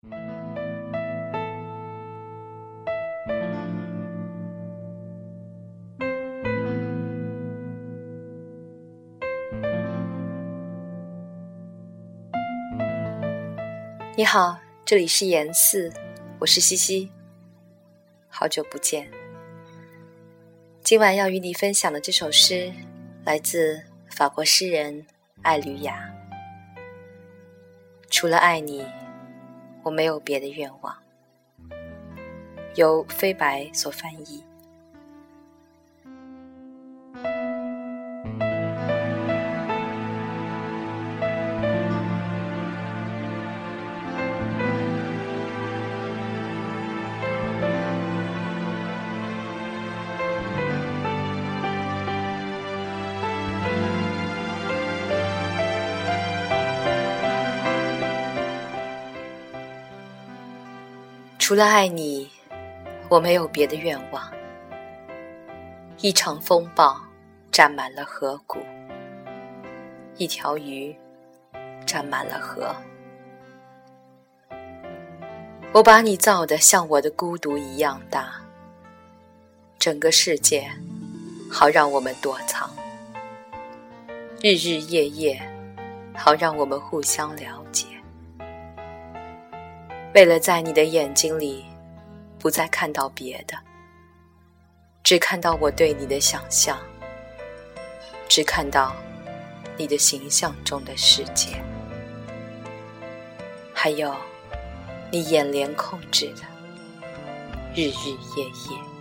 你好，这里是言四，我是西西，好久不见。今晚要与你分享的这首诗，来自法国诗人艾吕雅。除了爱你，我没有别的愿望。由飞白所翻译。除了爱你，我没有别的愿望。一场风暴占满了河谷，一条鱼占满了河。我把你造的像我的孤独一样大，整个世界好让我们躲藏，日日夜夜好让我们互相了解。为了在你的眼睛里，不再看到别的，只看到我对你的想象，只看到你的形象中的世界，还有你眼帘控制的日日夜夜。